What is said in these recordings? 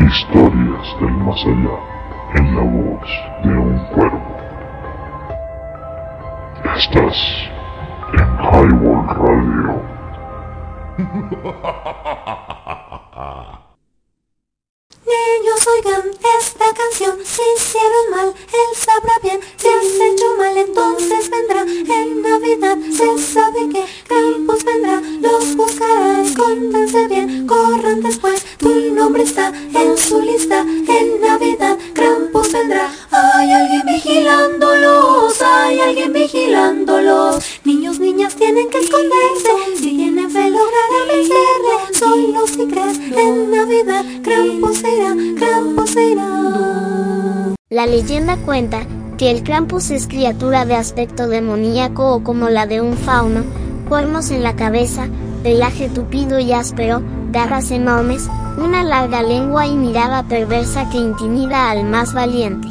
Historias del más allá en la voz de un cuervo. Estás en Highworld Radio. Niños oigan esta canción, si hicieron mal, él sabrá bien, si has hecho mal, entonces vendrá en Navidad, se sabe que Campos vendrá, los buscará, escóndanse bien, corran después, tu nombre está en su lista, en Navidad, Krampus vendrá, hay alguien vigilándolos, hay alguien vigilándolos, niños, niñas tienen que esconderse, si tienen fe lograrán vencerle, solo si crees en Navidad, Krampus irá. La leyenda cuenta que el Krampus es criatura de aspecto demoníaco o como la de un fauno, cuernos en la cabeza, pelaje tupido y áspero, garras enormes, una larga lengua y mirada perversa que intimida al más valiente.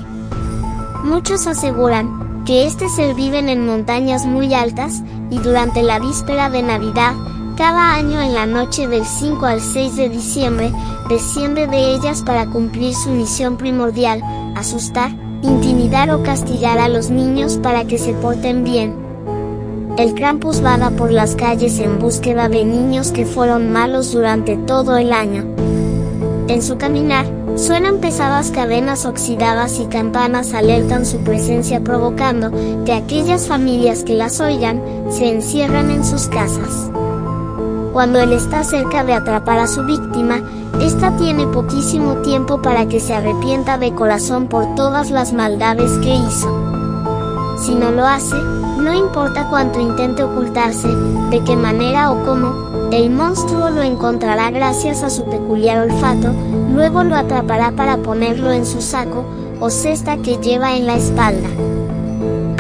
Muchos aseguran que este ser viven en montañas muy altas, y durante la víspera de Navidad, cada año en la noche del 5 al 6 de diciembre, desciende de ellas para cumplir su misión primordial, asustar, intimidar o castigar a los niños para que se porten bien. El Krampus vaga por las calles en búsqueda de niños que fueron malos durante todo el año. En su caminar, suenan pesadas cadenas oxidadas y campanas alertan su presencia provocando que aquellas familias que las oigan, se encierran en sus casas. Cuando él está cerca de atrapar a su víctima, ésta tiene poquísimo tiempo para que se arrepienta de corazón por todas las maldades que hizo. Si no lo hace, no importa cuánto intente ocultarse, de qué manera o cómo, el monstruo lo encontrará gracias a su peculiar olfato, luego lo atrapará para ponerlo en su saco, o cesta que lleva en la espalda.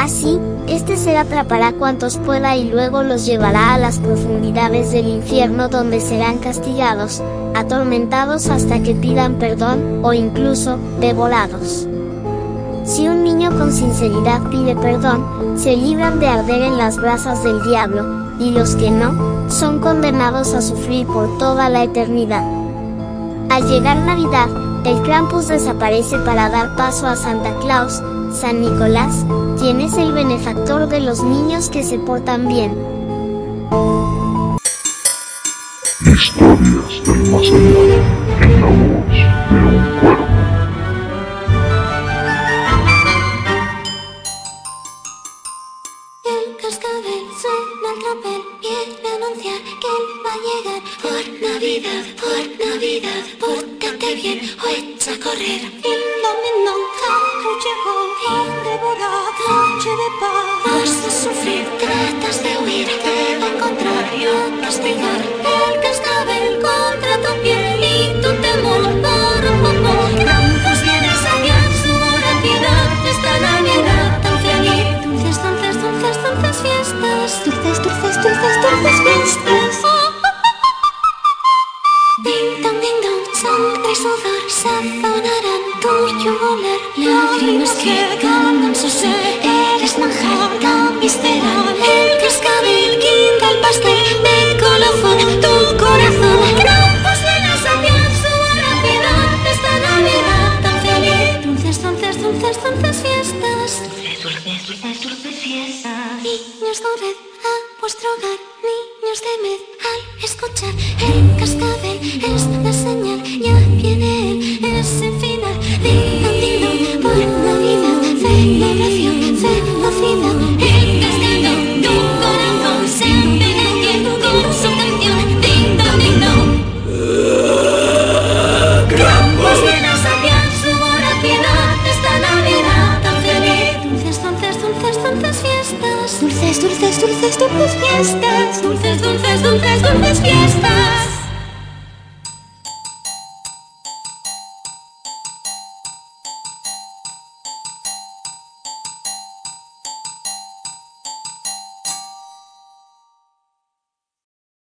Así, este ser atrapará cuantos pueda y luego los llevará a las profundidades del infierno donde serán castigados, atormentados hasta que pidan perdón, o incluso, devorados. Si un niño con sinceridad pide perdón, se libran de arder en las brasas del diablo, y los que no, son condenados a sufrir por toda la eternidad. Al llegar Navidad, el Krampus desaparece para dar paso a Santa Claus, San Nicolás, quien es el benefactor de los niños que se portan bien. Historias del más allá en la voz de un cuervo. El cascabel suena el tropel, viene a anunciar que él va a llegar por Navidad, por Navidad, pórtate bien o echa a correr. El dominó, llegó de paz. Vas a sufrir, tratas de huir, te va a encontrar y a castigar. El cascabel contra tu piel y tu temor por un poco. Krampus viene a saciar su voracidad esta Navidad tan feliz. Dulces, dulces, dulces, dulces fiestas. Dulces, dulces, dulces, dulces fiestas. Ding dong, ding dong, sangre y sudor sazonarán tuyo volar. Lágrimas que calman su sed, Niños, corred a vuestro hogar, niños, temed al escuchar. El cascabel es la señal, ya viene él, es el fin. Dulces, dulces, dulces, dulces fiestas. Dulces, dulces, dulces, dulces fiestas.